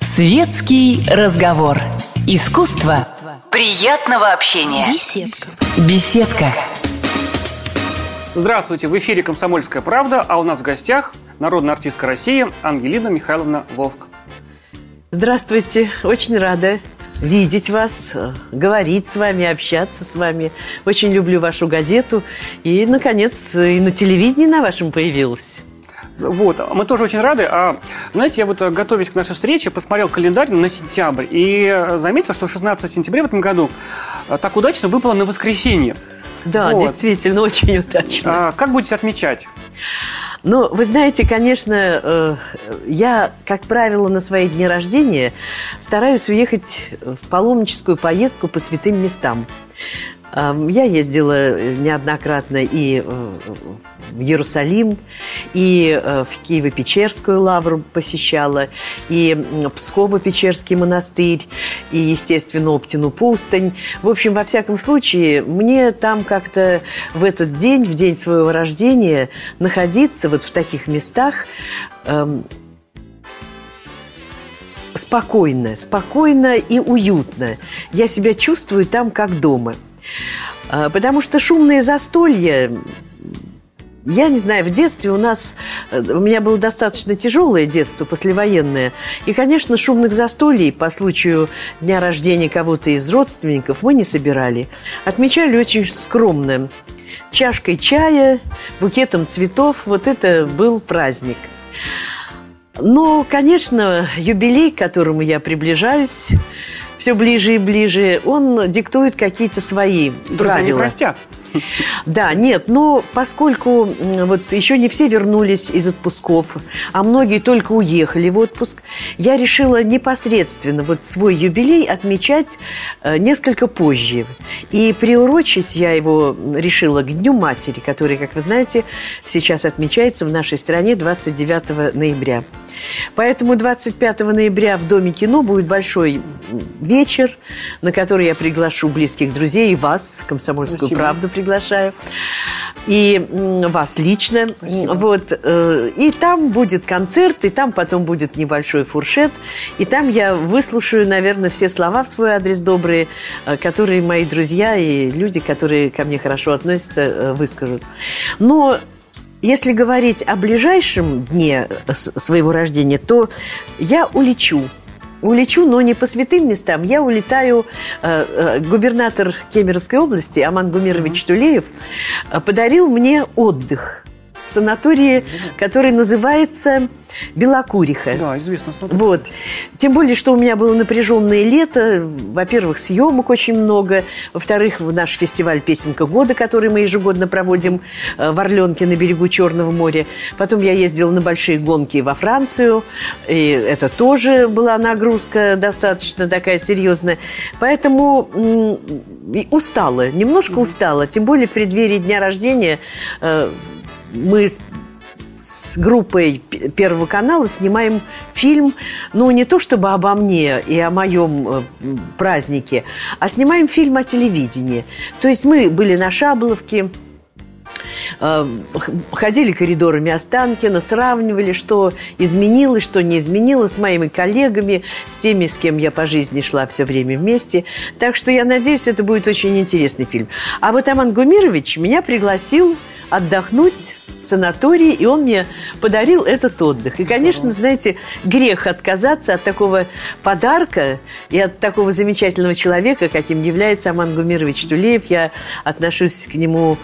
Светский разговор. Искусство приятного общения. Беседка. Беседка. Здравствуйте, в эфире «Комсомольская правда», а у нас в гостях народная артистка России Ангелина Михайловна Вовк. Здравствуйте, очень рада видеть вас, говорить с вами, общаться с вами. Очень люблю вашу газету. И, наконец, и на телевидении на вашем появилась. Вот, мы тоже очень рады. А, знаете, я вот, э, готовясь к нашей встрече, посмотрел календарь на сентябрь и э, заметил, что 16 сентября в этом году так удачно выпало на воскресенье. Да, Вот. действительно, очень удачно. А, как будете отмечать? Ну, вы знаете, конечно, э, я, как правило, на свои дни рождения стараюсь уехать в паломническую поездку по святым местам. Я ездила неоднократно и э, в Иерусалим, и э, в Киево-Печерскую лавру посещала, и Псково-Печерский монастырь, и, естественно, Оптину пустынь. В общем, во всяком случае, мне там как-то в этот день, в день своего рождения, находиться вот в таких местах спокойно, спокойно и уютно. Я себя чувствую там как дома. А, Потому что шумные застолья, я не знаю, в детстве у нас, э, у меня было достаточно тяжелое детство, послевоенное. И, конечно, шумных застолий по случаю дня рождения кого-то из родственников мы не собирали. Отмечали очень скромно. Чашкой чая, букетом цветов. Вот это был праздник. Но, конечно, юбилей, к которому я приближаюсь все ближе и ближе, он диктует какие-то свои Друзья не правила. простят. Да, нет, но поскольку вот еще не все вернулись из отпусков, а многие только уехали в отпуск, я решила непосредственно вот свой юбилей отмечать э, несколько позже. И приурочить я его решила к Дню матери, который, как вы знаете, сейчас отмечается в нашей стране 29 ноября. Поэтому 25 ноября в Доме кино будет большой вечер, на который я приглашу близких друзей и вас, «Комсомольскую Спасибо. правду» приглашаю. И вас лично. Спасибо. Вот, э, и там будет концерт, и там потом будет небольшой фуршет. И там я выслушаю, наверное, все слова в свой адрес добрые, э, которые мои друзья и люди, которые ко мне хорошо относятся, э, выскажут. Но если говорить о ближайшем дне своего рождения, то я улечу. Улечу, но не по святым местам. Я улетаю. э, э, губернатор Кемеровской области Аман Гумирович Тулеев э, подарил мне отдых в санатории, который называется Белокуриха. Да, известно. смотрю. Вот. Тем более, что у меня было напряженное лето. Во-первых, съемок очень много. Во-вторых, наш фестиваль «Песенка года», который мы ежегодно проводим э, в Орленке на берегу Черного моря. Потом я ездила на большие гонки во Францию. И это тоже была нагрузка достаточно такая серьезная. Поэтому устала, немножко устала. Тем более в преддверии дня рождения э, мы с с группой Первого канала снимаем фильм, ну, не то чтобы обо мне и о моем э, празднике, а снимаем фильм о телевидении. То есть мы были на Шаболовке, э, ходили коридорами Останкина, сравнивали, что изменилось, что не изменилось с моими коллегами, с теми, с кем я по жизни шла все время вместе. Так что я надеюсь, это будет очень интересный фильм. А вот Аман Гумирович меня пригласил отдохнуть в санатории, и он мне подарил этот отдых. И, конечно, знаете, грех отказаться от такого подарка и от такого замечательного человека, каким является Аман Гумирович Тулеев. Я отношусь к нему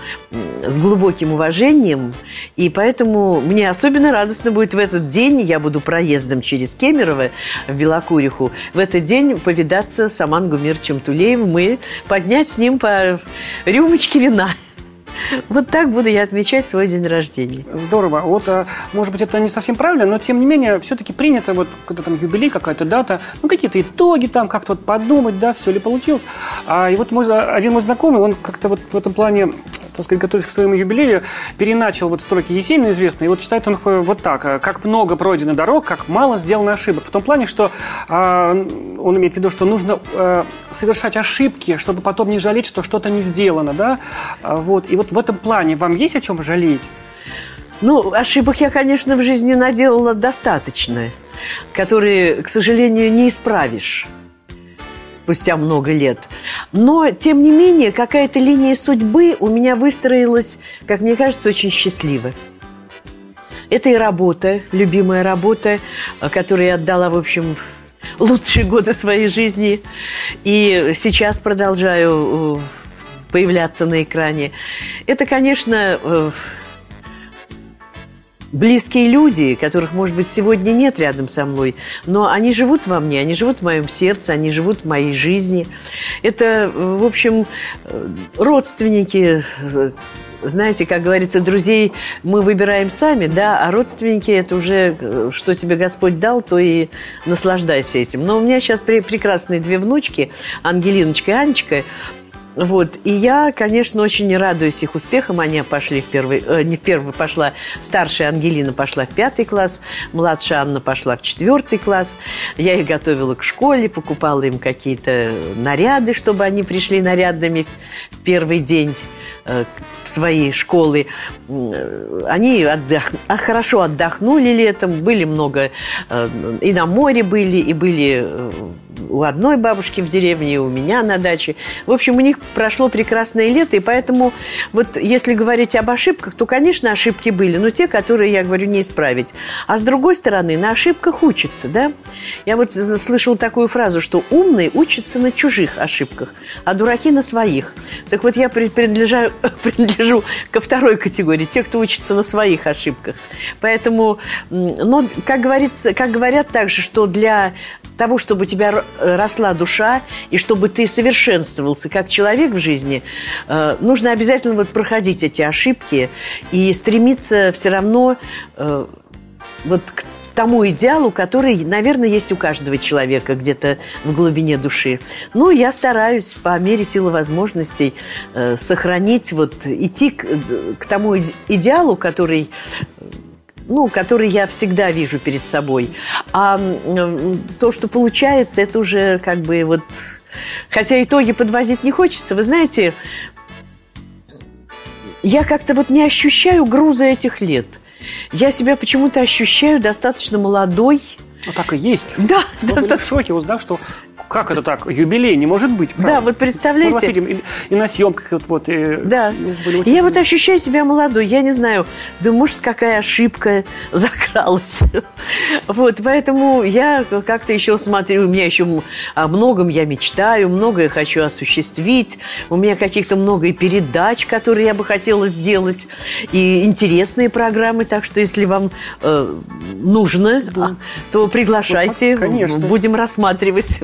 с глубоким уважением, и поэтому мне особенно радостно будет в этот день, я буду проездом через Кемерово в Белокуриху, в этот день повидаться с Аман Гумировичем Тулеевым и поднять с ним по рюмочке вина. Вот так буду я отмечать свой день рождения. Здорово. Вот, а, может быть, это не совсем правильно, но тем не менее, все-таки принято, вот, когда там юбилей, какая-то дата, ну, какие-то итоги там, как-то вот подумать, да, все ли получилось. А, и вот мой, один мой знакомый, он как-то вот в этом плане, так сказать, готовясь к своему юбилею, переначал вот строки Есенина известные, и вот читает он э, вот так. а, «Как много пройдено дорог, как мало сделано ошибок». В том плане, что а, он имеет в виду, что нужно э, совершать ошибки, чтобы потом не жалеть, что что-то не сделано, да, А, вот. И вот в этом плане вам есть о чем жалеть? Ну, ошибок я, конечно, в жизни наделала достаточно, которые, к сожалению, не исправишь спустя много лет. Но, тем не менее, какая-то линия судьбы у меня выстроилась, как мне кажется, очень счастливо. Это и работа, любимая работа, которую я отдала, в общем, лучшие годы своей жизни. И сейчас продолжаю э, появляться на экране. Это, конечно, э, близкие люди, которых, может быть, сегодня нет рядом со мной, но они живут во мне, они живут в моем сердце, они живут в моей жизни. Это, в общем, родственники, знаете, как говорится, друзей мы выбираем сами, да, а родственники это уже, что тебе Господь дал, то и наслаждайся этим. Но у меня сейчас прекрасные две внучки, Ангелиночка и Анечка, вот. И я, конечно, очень радуюсь их успехам. Они пошли в первый... Э, не в первый, пошла... Старшая Ангелина пошла в пятый класс, младшая Анна пошла в четвертый класс. Я их готовила к школе, покупала им какие-то наряды, чтобы они пришли нарядными в первый день э, своей школы. Они отдох... А, хорошо отдохнули летом, были много... Э, и на море были, и были э, у одной бабушки в деревне, и у меня на даче. В общем, у них прошло прекрасное лето, и поэтому вот если говорить об ошибках, то, конечно, ошибки были, но те, которые, я говорю, не исправить. А с другой стороны, на ошибках учатся, да? Я вот слышала такую фразу, что умный учится на чужих ошибках, а дураки на своих. Так вот, я принадлежу, принадлежу ко второй категории, те, кто учится на своих ошибках. Поэтому, но, как, говорится, как говорят также, что для того, чтобы у тебя росла душа и чтобы ты совершенствовался как человек в жизни, э, нужно обязательно вот проходить эти ошибки и стремиться все равно э, вот к тому идеалу, который, наверное, есть у каждого человека где-то в глубине души. Ну, я стараюсь по мере силы возможностей э, сохранить, вот идти к, к тому идеалу, который ну, который я всегда вижу перед собой. А то, что получается, это уже как бы вот... Хотя итоги подводить не хочется. Вы знаете, я как-то вот не ощущаю груза этих лет. Я себя почему-то ощущаю достаточно молодой. Ну, так и есть. Да, Мы достаточно. были в шоке, узнав, что как это так? Юбилей не может быть, правда? Да, вот представляете. Мы видим и, и на съемках вот, вот и, Да. И я вот ощущаю себя молодой. Я не знаю, да может, какая ошибка закралась. вот, поэтому я как-то еще смотрю, у меня еще о многом я мечтаю, многое хочу осуществить. У меня каких-то много и передач, которые я бы хотела сделать, и интересные программы. Так что, если вам э, нужно, да. то приглашайте. Ну, конечно. Будем рассматривать.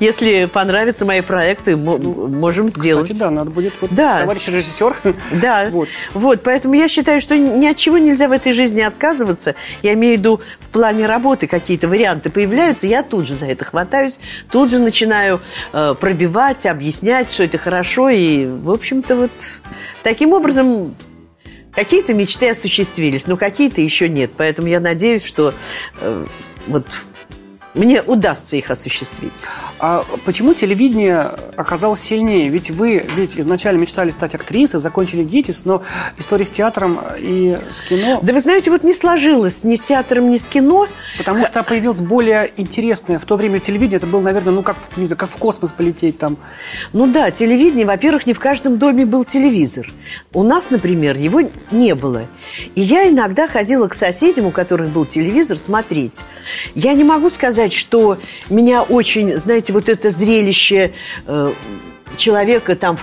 Если понравятся мои проекты, можем сделать. Кстати, да, надо будет вот да. товарищ режиссер. Да, вот. вот. Поэтому я считаю, что ни от чего нельзя в этой жизни отказываться. Я имею в виду в плане работы какие-то варианты появляются, я тут же за это хватаюсь, тут же начинаю э, пробивать, объяснять, что это хорошо. И, в общем-то, вот таким образом Какие-то мечты осуществились, но какие-то еще нет. Поэтому я надеюсь, что э, вот мне удастся их осуществить. А почему телевидение оказалось сильнее? Ведь вы ведь изначально мечтали стать актрисой, закончили ГИТИС, но история с театром и с кино... Да вы знаете, вот не сложилось ни с театром, ни с кино. Потому что появилось более интересное. В то время телевидение, это было, наверное, ну как, не знаю, как в космос полететь там. Ну да, телевидение, во-первых, не в каждом доме был телевизор. У нас, например, его не было. И я иногда ходила к соседям, у которых был телевизор, смотреть. Я не могу сказать, что меня очень, знаете, вот это зрелище э, человека там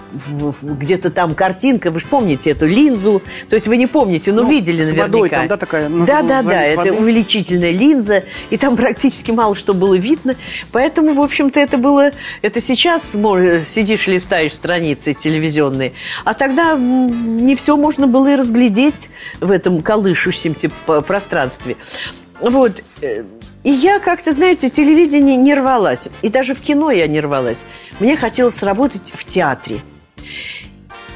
где-то там картинка, вы же помните эту линзу, то есть вы не помните, но ну, видели с наверняка. Водой, там, да, такая. Да, да, да, это увеличительная линза, и там практически мало что было видно, поэтому, в общем-то, это было, это сейчас сидишь, листаешь страницы телевизионные, а тогда не все можно было и разглядеть в этом колышущемся пространстве. Вот. Э, и я как-то, знаете, телевидение не рвалась. И даже в кино я не рвалась. Мне хотелось работать в театре.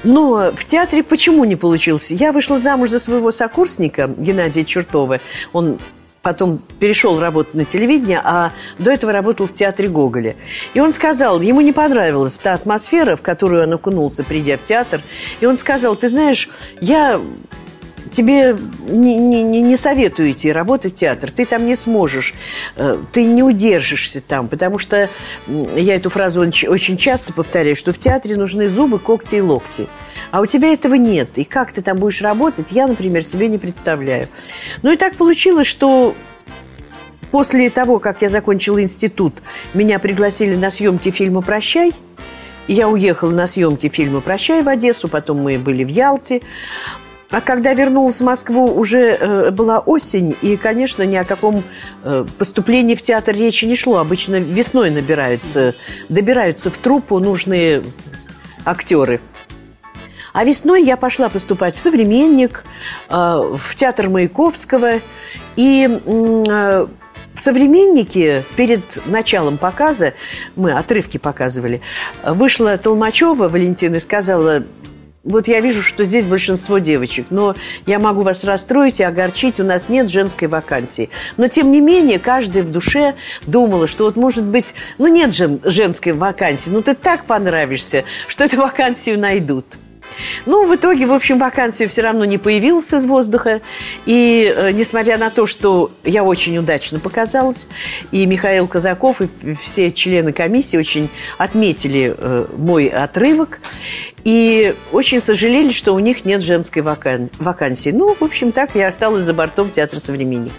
Но в театре почему не получилось? Я вышла замуж за своего сокурсника Геннадия Чертова. Он потом перешел работать на телевидение, а до этого работал в театре Гоголя. И он сказал, ему не понравилась та атмосфера, в которую он окунулся, придя в театр. И он сказал, ты знаешь, я тебе не, не, не советую идти работать в театр. Ты там не сможешь, э, ты не удержишься там, потому что я эту фразу очень часто повторяю, что в театре нужны зубы, когти и локти. А у тебя этого нет. И как ты там будешь работать, я, например, себе не представляю. Ну и так получилось, что после того, как я закончила институт, меня пригласили на съемки фильма «Прощай», я уехала на съемки фильма «Прощай» в Одессу, потом мы были в Ялте. А когда вернулась в Москву, уже э, была осень, и, конечно, ни о каком э, поступлении в театр речи не шло. Обычно весной набираются, добираются в труппу нужные актеры. А весной я пошла поступать в «Современник», э, в театр Маяковского. И э, в «Современнике» перед началом показа, мы отрывки показывали, вышла Толмачева Валентина и сказала, вот я вижу, что здесь большинство девочек, но я могу вас расстроить и огорчить, у нас нет женской вакансии. Но, тем не менее, каждая в душе думала, что вот, может быть, ну, нет же женской вакансии, ну, ты так понравишься, что эту вакансию найдут. Ну, в итоге, в общем, вакансия все равно не появилась из воздуха. И э, несмотря на то, что я очень удачно показалась, и Михаил Казаков, и все члены комиссии очень отметили э, мой отрывок. И очень сожалели, что у них нет женской вакан... вакансии. Ну, в общем, так я осталась за бортом театра «Современник».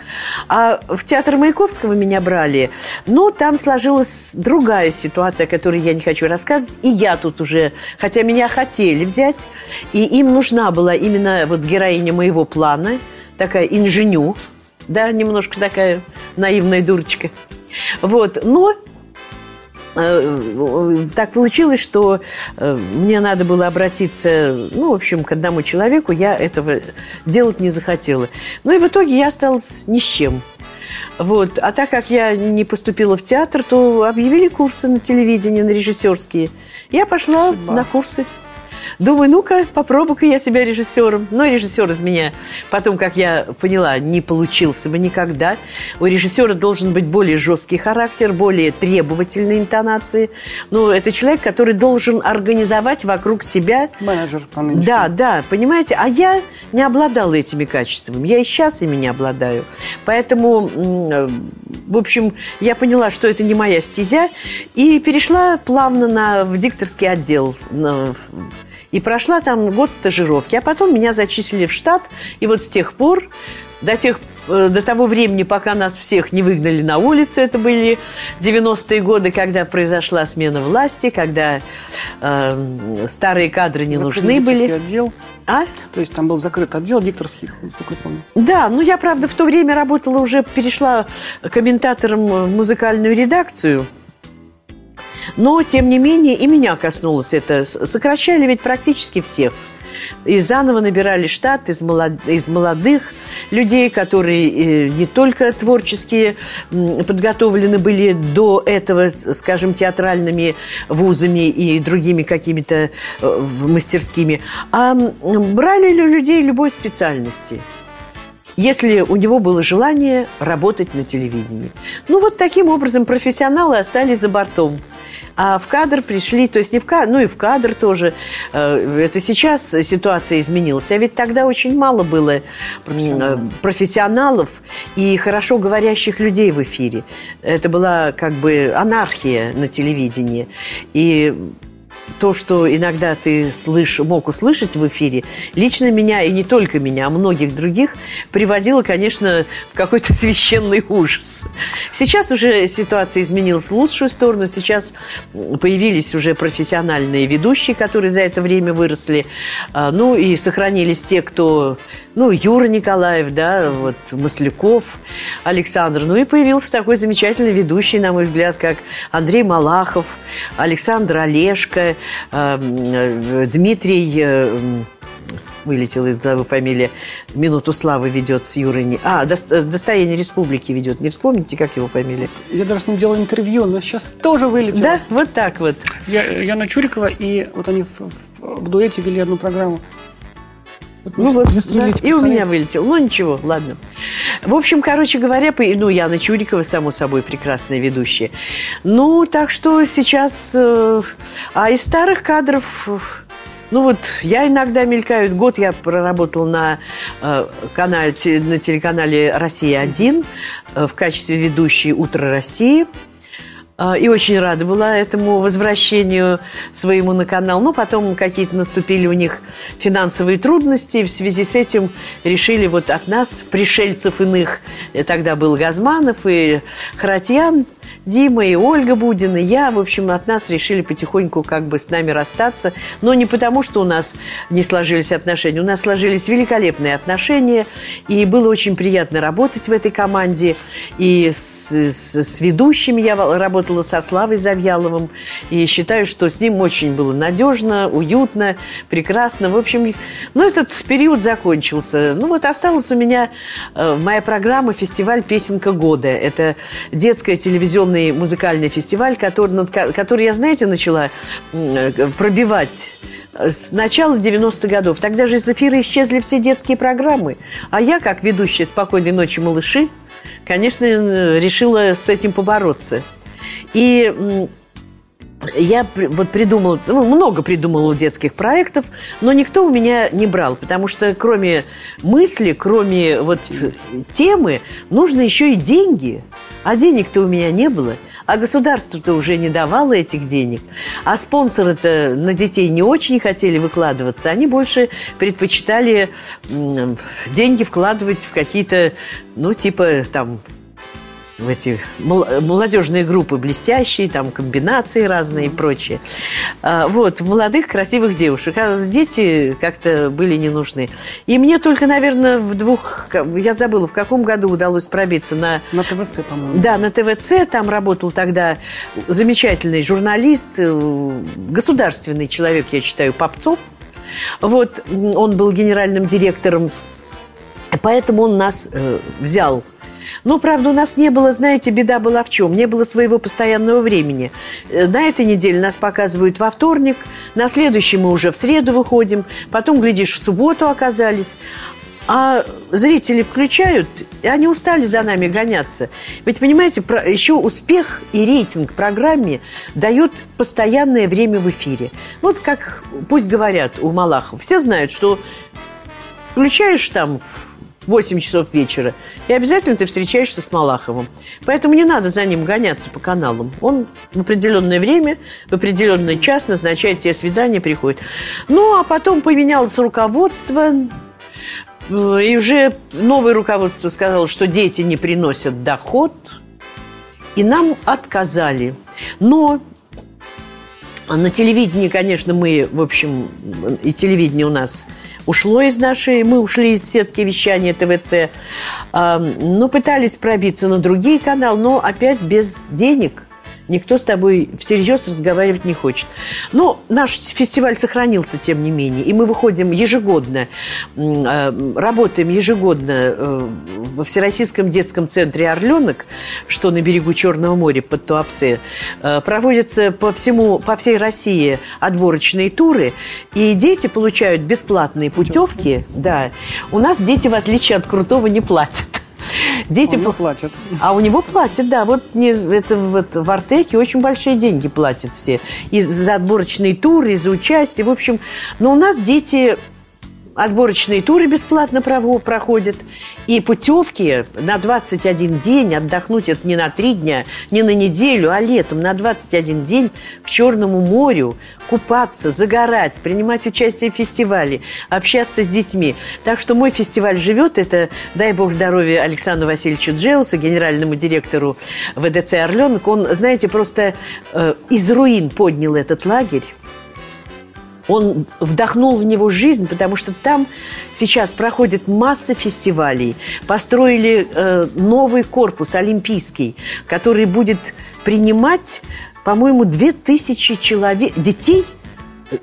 А в театр Маяковского меня брали. Но там сложилась другая ситуация, о которой я не хочу рассказывать. И я тут уже, хотя меня хотели взять, и им нужна была именно вот героиня моего плана, такая инженю, да, немножко такая наивная дурочка. Вот, но так получилось, что э, мне надо было обратиться, ну, в общем, к одному человеку, я этого делать не захотела. Ну и в итоге я осталась ни с чем. Вот. А так как я не поступила в театр, то объявили курсы на телевидении, на режиссерские. Я пошла Судьба. на курсы. Думаю, ну-ка, попробую-ка я себя режиссером. Но режиссер из меня, потом, как я поняла, не получился бы никогда. У режиссера должен быть более жесткий характер, более требовательные интонации. Ну, это человек, который должен организовать вокруг себя... Менеджер по Да, да, понимаете? А я не обладала этими качествами. Я и сейчас ими не обладаю. Поэтому, в общем, я поняла, что это не моя стезя, и перешла плавно на, в дикторский отдел, на, и прошла там год стажировки, а потом меня зачислили в штат. И вот с тех пор, до тех э, до того времени, пока нас всех не выгнали на улицу, это были 90-е годы, когда произошла смена власти, когда э, старые кадры не нужны были. отдел? А? То есть там был закрыт отдел дикторских, насколько я помню. Да, ну я, правда, в то время работала уже, перешла комментатором в музыкальную редакцию – но, тем не менее, и меня коснулось это. Сокращали ведь практически всех. И заново набирали штат из, молод... из молодых людей, которые э, не только творческие подготовлены были до этого, скажем, театральными вузами и другими какими-то э, мастерскими, а брали людей любой специальности если у него было желание работать на телевидении. Ну, вот таким образом профессионалы остались за бортом. А в кадр пришли, то есть не в кадр, ну и в кадр тоже. Э, это сейчас ситуация изменилась. А ведь тогда очень мало было профессионалов, профессионалов и хорошо говорящих людей в эфире. Это была как бы анархия на телевидении. И то, что иногда ты слыш, мог услышать в эфире, лично меня, и не только меня, а многих других, приводило, конечно, в какой-то священный ужас. Сейчас уже ситуация изменилась в лучшую сторону. Сейчас появились уже профессиональные ведущие, которые за это время выросли. А, ну, и сохранились те, кто... Ну, Юра Николаев, да, вот Масляков, Александр. Ну, и появился такой замечательный ведущий, на мой взгляд, как Андрей Малахов, Александр Олешко, Эм, Дмитрий э, вылетела из головы фамилия, «Минуту славы» ведет с Юрой... А, «Достояние республики» ведет. Не вспомните, как его фамилия? Я даже с ним делал интервью, но сейчас тоже вылетел. Да, вот так вот. Я, Яна Чурикова, и вот они в, в, в дуэте вели одну программу. Ну вот, да, и у меня вылетел. Ну ничего, ладно. В общем, короче говоря, ну, Яна Чурикова, само собой, прекрасная ведущая. Ну, так что сейчас... Э, а из старых кадров Ну вот, я иногда мелькаю. Год я проработала на, э, канале, на телеканале «Россия-1» э, в качестве ведущей «Утро России». А, и очень рада была этому возвращению своему на канал. Но потом какие-то наступили у них финансовые трудности. И в связи с этим решили вот от нас, пришельцев иных, тогда был Газманов и Харатьян, Дима и Ольга Будина, и я, в общем, от нас решили потихоньку как бы с нами расстаться. Но не потому, что у нас не сложились отношения. У нас сложились великолепные отношения, и было очень приятно работать в этой команде. И с, с, с ведущими я работала со Славой Завьяловым, и считаю, что с ним очень было надежно, уютно, прекрасно. В общем, ну, этот период закончился. Ну, вот осталась у меня э, моя программа «Фестиваль «Песенка года». Это детская телевизионная огромный музыкальный фестиваль, который, который я, знаете, начала пробивать с начала 90-х годов. Тогда же из эфира исчезли все детские программы. А я, как ведущая «Спокойной ночи, малыши», конечно, решила с этим побороться. И я вот придумала, ну, много придумала детских проектов, но никто у меня не брал, потому что кроме мысли, кроме вот темы, нужно еще и деньги. А денег-то у меня не было. А государство-то уже не давало этих денег. А спонсоры-то на детей не очень хотели выкладываться. Они больше предпочитали деньги вкладывать в какие-то, ну, типа там в эти молодежные группы блестящие, там комбинации разные и прочее. А, вот, в молодых красивых девушек. А дети как-то были не нужны. И мне только, наверное, в двух... Я забыла, в каком году удалось пробиться на... На ТВЦ, по-моему. Да, на ТВЦ. Там работал тогда замечательный журналист, э, государственный человек, я считаю, Попцов. Вот, он был генеральным директором Поэтому он нас э, взял ну, правда, у нас не было, знаете, беда была в чем? Не было своего постоянного времени. Э, на этой неделе нас показывают во вторник, на следующий мы уже в среду выходим, потом, глядишь, в субботу оказались. А зрители включают, и они устали за нами гоняться. Ведь, понимаете, еще успех и рейтинг программе дает постоянное время в эфире. Вот как, пусть говорят у Малахов, все знают, что включаешь там 8 часов вечера, и обязательно ты встречаешься с Малаховым. Поэтому не надо за ним гоняться по каналам. Он в определенное время, в определенный час назначает тебе свидание, приходит. Ну, а потом поменялось руководство, э, и уже новое руководство сказало, что дети не приносят доход, и нам отказали. Но на телевидении, конечно, мы, в общем, и телевидение у нас ушло из нашей, мы ушли из сетки вещания ТВЦ, но пытались пробиться на другие каналы, но опять без денег – Никто с тобой всерьез разговаривать не хочет. Но наш фестиваль сохранился, тем не менее. И мы выходим ежегодно, э, работаем ежегодно э, во Всероссийском детском центре «Орленок», что на берегу Черного моря под Туапсе. Э, проводятся по, всему, по всей России отборочные туры, и дети получают бесплатные путевки. Да. У нас дети, в отличие от Крутого, не платят. Дети у него платят. А у него платят, да. Вот не, это вот в Артеке очень большие деньги платят все. И за отборочные туры, и за участие. В общем, но у нас дети отборочные туры бесплатно проходят. И путевки на 21 день, отдохнуть это не на 3 дня, не на неделю, а летом на 21 день к Черному морю, купаться, загорать, принимать участие в фестивале, общаться с детьми. Так что мой фестиваль живет. Это, дай бог здоровья Александру Васильевичу Джеусу, генеральному директору ВДЦ «Орленок». Он, знаете, просто э, из руин поднял этот лагерь он вдохнул в него жизнь, потому что там сейчас проходит масса фестивалей. Построили э, новый корпус олимпийский, который будет принимать, по-моему, 2000 человек, детей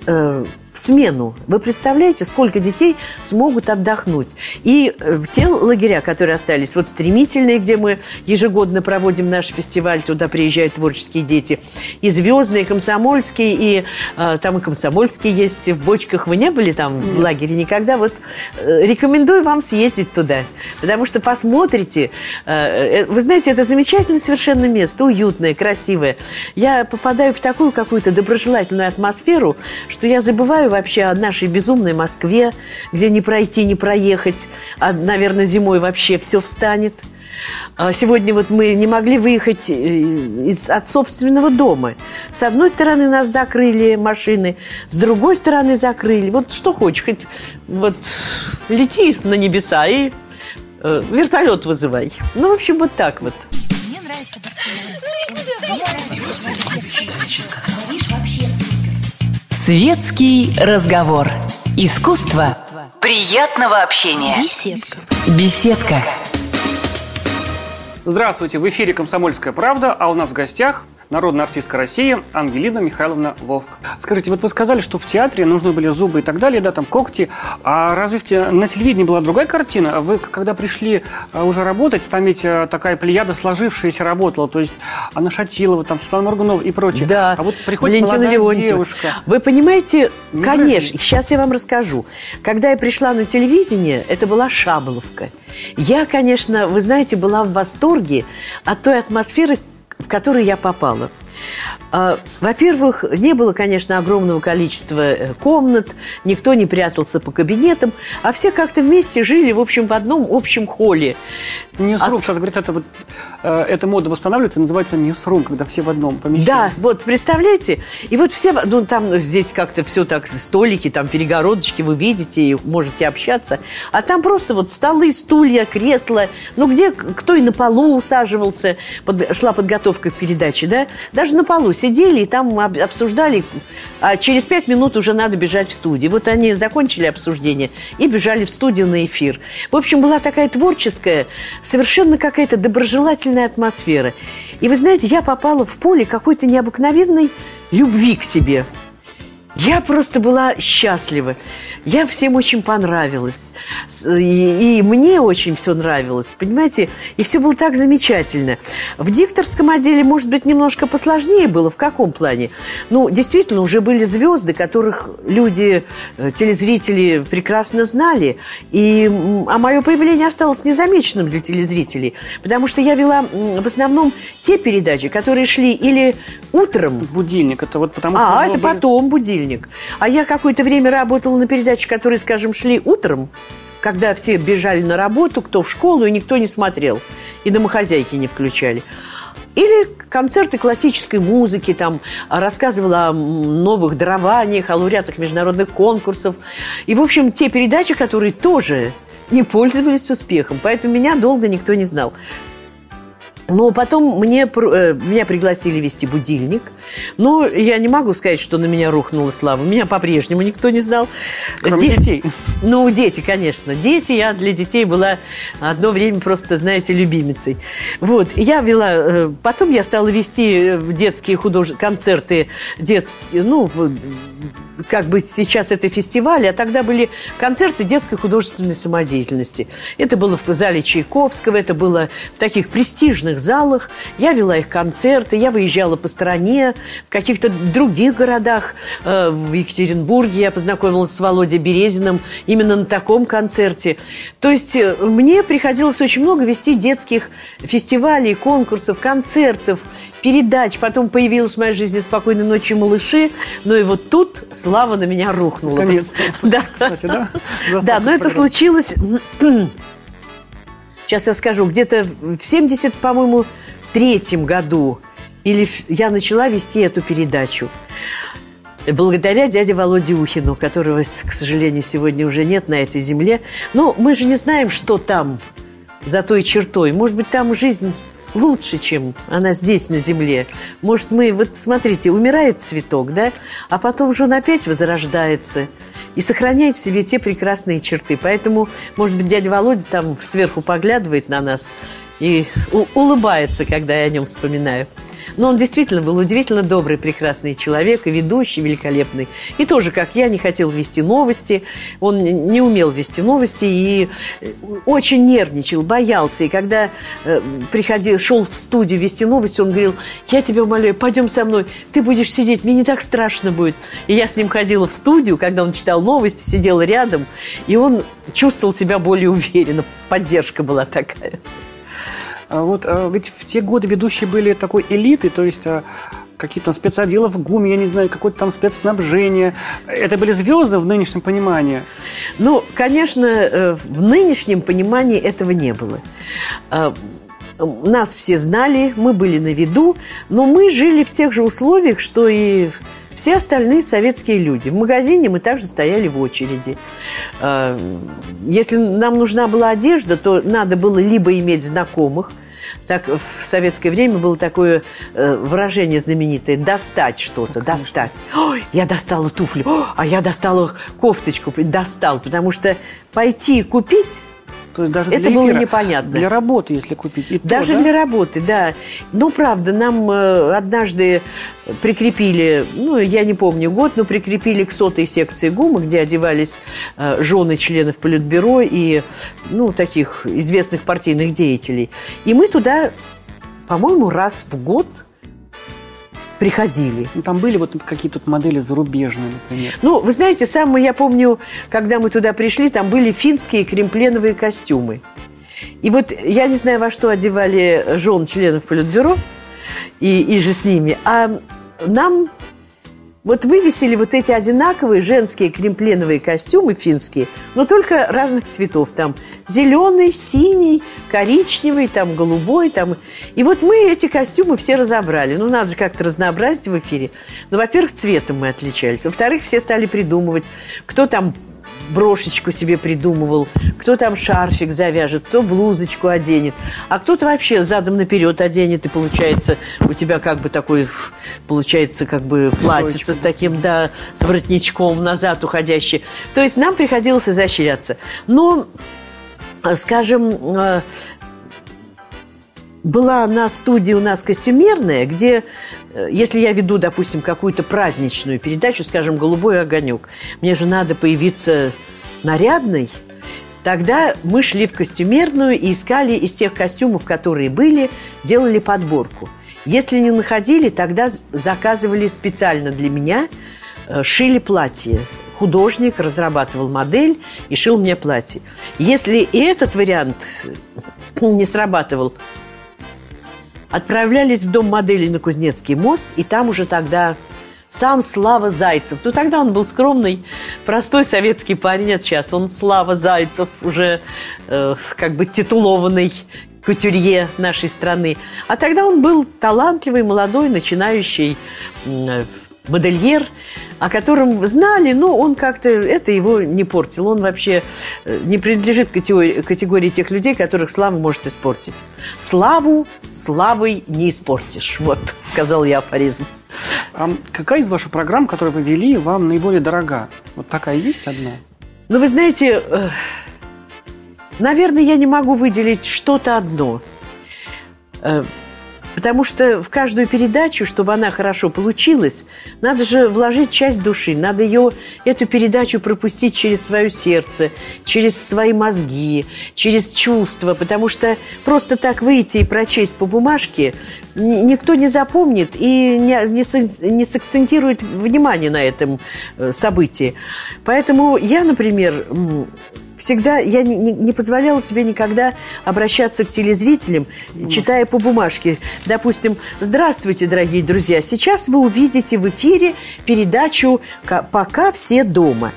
э, в смену. Вы представляете, сколько детей смогут отдохнуть? И э, в те лагеря, которые остались, вот стремительные, где мы ежегодно проводим наш фестиваль, туда приезжают творческие дети, и звездные, и комсомольские, и э, там и комсомольские есть, в бочках. Вы не были там в лагере никогда? Вот э, рекомендую вам съездить туда, потому что посмотрите. Э, э, вы знаете, это замечательное совершенно место, уютное, красивое. Я попадаю в такую какую-то доброжелательную атмосферу, что я забываю вспоминаю вообще о нашей безумной Москве, где не пройти, не проехать, а, наверное, зимой вообще все встанет. А Сегодня вот мы не могли выехать э, из, от собственного дома. С одной стороны нас закрыли машины, с другой стороны закрыли. Вот что хочешь, хоть вот лети на небеса и э, вертолет вызывай. Ну, в общем, вот так вот. Светский разговор. Искусство приятного общения. Беседка. Беседка. Здравствуйте, в эфире «Комсомольская правда», а у нас в гостях народная артистка России Ангелина Михайловна Вовк. Скажите, вот вы сказали, что в театре нужны были зубы и так далее, да, там когти. А разве те... на телевидении была другая картина? Вы, когда пришли а, уже работать, там ведь а, такая плеяда сложившаяся работала, то есть Анна Шатилова, там Светлана Моргунова и прочее. Да, а вот приходит Валентина молодая Леонтьева. девушка. Вы понимаете, Не конечно, подожди. сейчас я вам расскажу. Когда я пришла на телевидение, это была Шаболовка. Я, конечно, вы знаете, была в восторге от той атмосферы, в которую я попала. А, Во-первых, не было, конечно, огромного количества э, комнат, никто не прятался по кабинетам, а все как-то вместе жили, в общем, в одном общем холле. Ньюсрум, От- сейчас говорят, это вот, э, эта мода восстанавливается, называется ньюсрум, когда все в одном помещении. Да, вот, представляете? И вот все, ну, там здесь как-то все так, столики, там перегородочки, вы видите и можете общаться. А там просто вот столы, стулья, кресла. Ну, где кто и на полу усаживался, под- шла подготовка к передаче, да? Даже на полу сидели и там об- обсуждали, а через пять минут уже надо бежать в студию. Вот они закончили обсуждение и бежали в студию на эфир. В общем, была такая творческая, совершенно какая-то доброжелательная атмосфера. И вы знаете, я попала в поле какой-то необыкновенной любви к себе. Я просто была счастлива. Я всем очень понравилась. И, и мне очень все нравилось, понимаете? И все было так замечательно. В дикторском отделе, может быть, немножко посложнее было. В каком плане? Ну, действительно, уже были звезды, которых люди, э, телезрители прекрасно знали. И, а мое появление осталось незамеченным для телезрителей. Потому что я вела в основном те передачи, которые шли или утром, Будильник, это вот потому что... а, это бы- потом будильник. А я какое-то время работала на передаче, которые, скажем, шли утром, когда все бежали на работу, кто в школу, и никто не смотрел. И домохозяйки не включали. Или концерты классической музыки, там рассказывала о новых дарованиях, о лауреатах международных конкурсов. И, в общем, те передачи, которые тоже не пользовались успехом. Поэтому меня долго никто не знал. Но потом мне, э, меня пригласили вести будильник. Но я не могу сказать, что на меня рухнула слава. Меня по-прежнему никто не знал. Кроме Де- детей. Ну, дети, конечно. Дети, я для детей была одно время просто, знаете, любимицей. Вот, я вела... э, Потом я стала вести э, детские художественные концерты, детские, ну, как бы сейчас это фестивали, а тогда были концерты детской художественной самодеятельности. Это было в зале Чайковского, это было в таких престижных залах. Я вела их концерты, я выезжала по стране, в каких-то других городах. Э, В Екатеринбурге я познакомилась с Володей Березиным именно на таком концерте. То есть э, мне приходилось очень много вести детских фестивалей, конкурсов, концертов, передач. Потом появилась в моей жизни «Спокойной ночи, малыши». Ну и вот тут слава на меня рухнула. Наконец-то. Да. Кстати, да? Да, но это случилось... Сейчас я скажу, где-то в 70, по-моему, третьем году или я начала вести эту передачу. Благодаря дяде Володе Ухину, которого, к сожалению, сегодня уже нет на этой земле. Но мы же не знаем, что там за той чертой. Может быть, там жизнь лучше, чем она здесь, на земле. Может, мы... Вот смотрите, умирает цветок, да? А потом же он опять возрождается и сохраняет в себе те прекрасные черты. Поэтому, может быть, дядя Володя там сверху поглядывает на нас и улыбается, когда я о нем вспоминаю. Но он действительно был удивительно добрый, прекрасный человек и ведущий великолепный. И тоже, как я, не хотел вести новости. Он не умел вести новости и э, очень нервничал, боялся. И когда э, приходил, шел в студию вести новости, он говорил, я тебя умоляю, пойдем со мной, ты будешь сидеть, мне не так страшно будет. И я с ним ходила в студию, когда он читал новости, сидела рядом, и он чувствовал себя более уверенно. Поддержка была такая. А Вот а, ведь в те годы ведущие были такой элитой, то есть а, какие-то там спецотделы в ГУМе, я не знаю, какое-то там спецснабжение. Это были звезды в нынешнем понимании? Ну, конечно, э, в нынешнем понимании этого не было. Нас все знали, мы были на виду, но мы жили в тех же условиях, что и все остальные советские люди. В магазине мы также стояли в очереди. Э, если нам нужна была одежда, то надо было либо иметь знакомых – так в советское время было такое э, выражение знаменитое «достать что-то», «достать». Ой, я достала туфли, О, а я достала кофточку, достал, потому что пойти купить то есть даже это для было эфира, непонятно. Для работы, если купить. И даже то, да? для работы, да. Но правда, нам э, однажды прикрепили, ну, я не помню год, но прикрепили к сотой секции ГУМа, где одевались э, жены членов Политбюро и, ну, таких известных партийных деятелей. И мы туда, по-моему, раз в год – приходили. Ну, там были вот какие-то модели зарубежные, например. Ну, вы знаете, самое я помню, когда мы туда пришли, там были финские кремпленовые костюмы. И вот я не знаю, во что одевали жен членов Политбюро и, и же с ними, а нам вот вывесили вот эти одинаковые женские кремпленовые костюмы финские, но только разных цветов. Там зеленый, синий, коричневый, там голубой. Там. И вот мы эти костюмы все разобрали. Ну, надо же как-то разнообразить в эфире. Ну, во-первых, цветом мы отличались. Во-вторых, все стали придумывать, кто там брошечку себе придумывал, кто там шарфик завяжет, кто блузочку оденет, а кто-то вообще задом наперед оденет, и получается у тебя как бы такой, получается как бы платьице с таким, да, с воротничком назад уходящий. То есть нам приходилось изощряться. Но, скажем, э, была на студии у нас костюмерная, где, э, если я веду, допустим, какую-то праздничную передачу, скажем, «Голубой огонек», мне же надо появиться нарядной, Тогда мы шли в костюмерную и искали из тех костюмов, которые были, делали подборку. Если не находили, тогда заказывали специально для меня, э, шили платье. Художник разрабатывал модель и шил мне платье. Если и этот вариант не срабатывал, отправлялись в дом моделей на Кузнецкий мост, и там уже тогда сам Слава Зайцев. Ну, тогда он был скромный, простой советский парень, а сейчас он Слава Зайцев, уже э, как бы титулованный кутюрье нашей страны. А тогда он был талантливый, молодой, начинающий э, модельер, о котором знали, но он как-то это его не портил. Он вообще э, не принадлежит категории, категории тех людей, которых слава может испортить. Славу славой не испортишь. Вот, сказал я афоризм. А какая из ваших программ, которые вы вели, вам наиболее дорога? Вот такая есть одна? Ну, вы знаете, э, наверное, я не могу выделить что-то одно. Потому что в каждую передачу, чтобы она хорошо получилась, надо же вложить часть души, надо ее, эту передачу пропустить через свое сердце, через свои мозги, через чувства, потому что просто так выйти и прочесть по бумажке никто не запомнит и не, не, не сакцентирует внимание на этом э, событии. Поэтому я, например, всегда, я не, не, не позволяла себе никогда обращаться к телезрителям, читая по бумажке. Допустим, здравствуйте, дорогие друзья, сейчас вы увидите в эфире передачу «Пока все дома».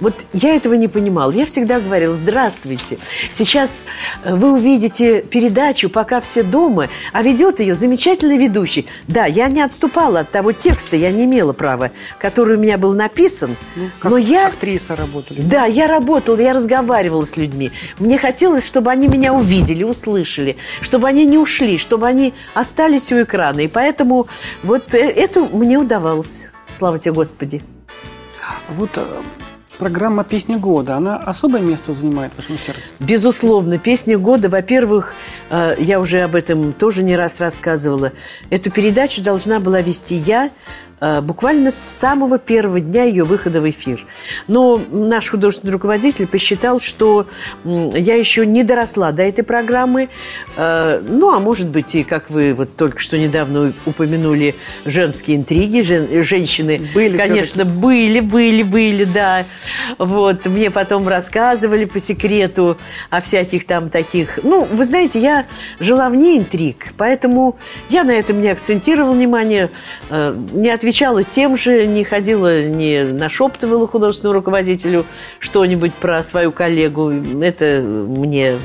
Вот я этого не понимал. Я всегда говорил, здравствуйте, сейчас э, вы увидите передачу «Пока все дома», а ведет ее замечательный ведущий. Да, я не отступала от того текста, я не имела права, который у меня был написан. Ну, как но я... актриса работали. Да, я работала, я разговаривала с людьми. Мне хотелось, чтобы они меня увидели, услышали, чтобы они не ушли, чтобы они остались у экрана. И поэтому вот э, это мне удавалось. Слава тебе, Господи. Вот э, Программа «Песня года», она особое место занимает в вашем сердце? Безусловно. «Песня года», во-первых, э, я уже об этом тоже не раз рассказывала, эту передачу должна была вести я, буквально с самого первого дня ее выхода в эфир. Но наш художественный руководитель посчитал, что я еще не доросла до этой программы. Э, ну, а может быть, и как вы вот только что недавно упомянули, женские интриги, жен, женщины, были, конечно, были, были, были, да. Вот, мне потом рассказывали по секрету о всяких там таких... Ну, вы знаете, я жила вне интриг, поэтому я на этом не акцентировала внимание, э, не отвечала тем же, не ходила, не нашептывала художественному руководителю что-нибудь про свою коллегу. Это мне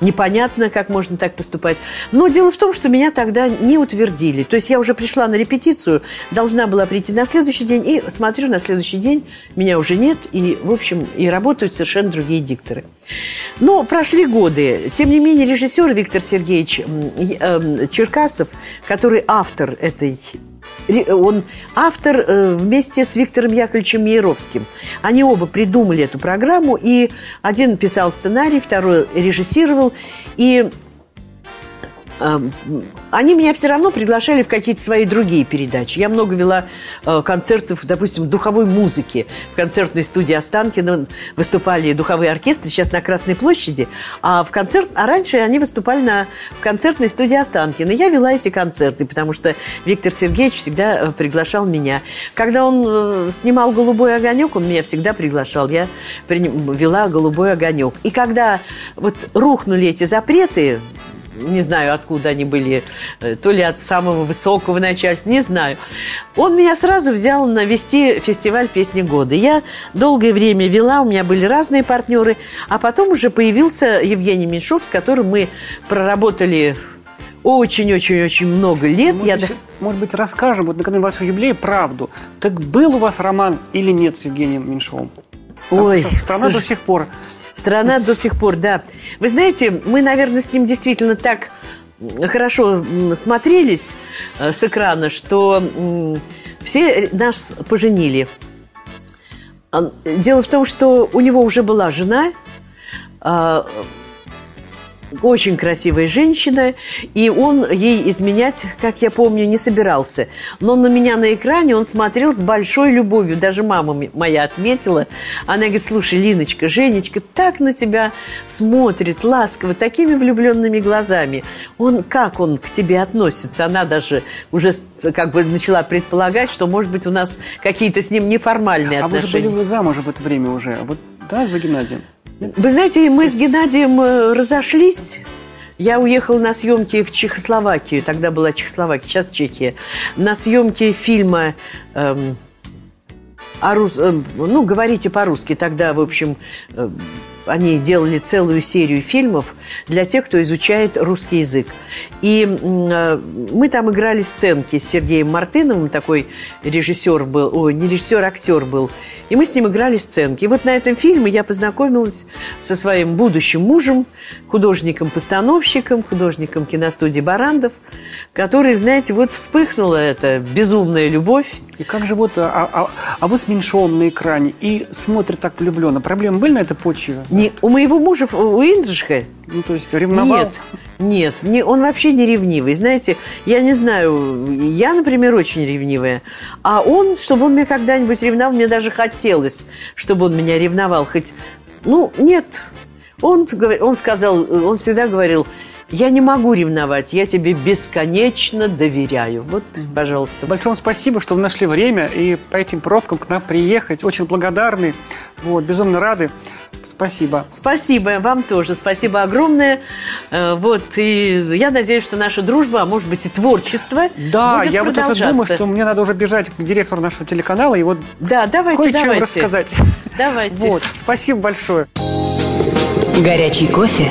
непонятно, как можно так поступать. Но дело в том, что меня тогда не утвердили. То есть я уже пришла на репетицию, должна была прийти на следующий день, и смотрю, на следующий день меня уже нет, и, в общем, и работают совершенно другие дикторы. Но прошли годы. Тем не менее, режиссер Виктор Сергеевич эм, Черкасов, который автор этой он автор э, вместе с Виктором Яковлевичем Мейровским. Они оба придумали эту программу, и один писал сценарий, второй режиссировал. И они меня все равно приглашали в какие-то свои другие передачи. Я много вела э, концертов, допустим, духовой музыки. В концертной студии Останкина выступали духовые оркестры, сейчас на Красной площади. А, в концерт... а раньше они выступали на... в концертной студии Останкина. Я вела эти концерты, потому что Виктор Сергеевич всегда э, приглашал меня. Когда он э, снимал «Голубой огонек», он меня всегда приглашал. Я вела «Голубой огонек». И когда вот рухнули эти запреты не знаю, откуда они были, э, то ли от самого высокого начальства, не знаю. Он меня сразу взял на вести фестиваль песни года. Я долгое время вела, у меня были разные партнеры, а потом уже появился Евгений Меньшов, с которым мы проработали очень-очень-очень много лет. Может, я... может быть, расскажем вот накануне вашего юбилея правду. Так был у вас роман или нет с Евгением Меньшовым? Ой, страна слушай, до сих пор Страна до сих пор, да. Вы знаете, мы, наверное, с ним действительно так хорошо смотрелись э, с экрана, что все нас поженили. А, дело в том, что у него уже была жена, а, очень красивая женщина, и он ей изменять, как я помню, не собирался. Но на меня на экране он смотрел с большой любовью. Даже мама моя отметила. Она говорит, слушай, Линочка, Женечка так на тебя смотрит ласково, такими влюбленными глазами. Он, как он к тебе относится? Она даже уже как бы начала предполагать, что, может быть, у нас какие-то с ним неформальные а отношения. А вы же были вы замужем в это время уже, вот, да, за Геннадием? Вы знаете, мы с Геннадием э, разошлись. Я уехала на съемки в Чехословакию. Тогда была Чехословакия, сейчас Чехия. На съемки фильма эм, о рус... Эм, ну, говорите по-русски. Тогда, в общем, э, они делали целую серию фильмов для тех, кто изучает русский язык. И э, мы там играли сценки с Сергеем Мартыновым, такой режиссер был, ой, не режиссер, а актер был. И мы с ним играли сценки. И вот на этом фильме я познакомилась со своим будущим мужем, художником-постановщиком, художником киностудии «Барандов», который, знаете, вот вспыхнула эта безумная любовь. И как же вот, а, а, а вы с Меньшовым на экране и смотрят так влюбленно. Проблемы были на этой почве? Не, у моего мужа, у Индришка, ну, то есть ревновал? Нет, нет, не, он вообще не ревнивый. Знаете, я не знаю, я, например, очень ревнивая. А он, чтобы он меня когда-нибудь ревновал, мне даже хотелось, чтобы он меня ревновал. Хоть, ну, нет. Он, он сказал, он всегда говорил, я не могу ревновать, я тебе бесконечно доверяю. Вот, пожалуйста. Большое спасибо, что вы нашли время и по этим пробкам к нам приехать. Очень благодарны, вот, безумно рады. Спасибо. Спасибо вам тоже. Спасибо огромное. Э, вот, и я надеюсь, что наша дружба, а может быть и творчество Да, будет я вот уже думаю, что мне надо уже бежать к директору нашего телеканала и вот да, давайте, кое-что давайте. рассказать. Давайте. Вот, спасибо большое. Горячий кофе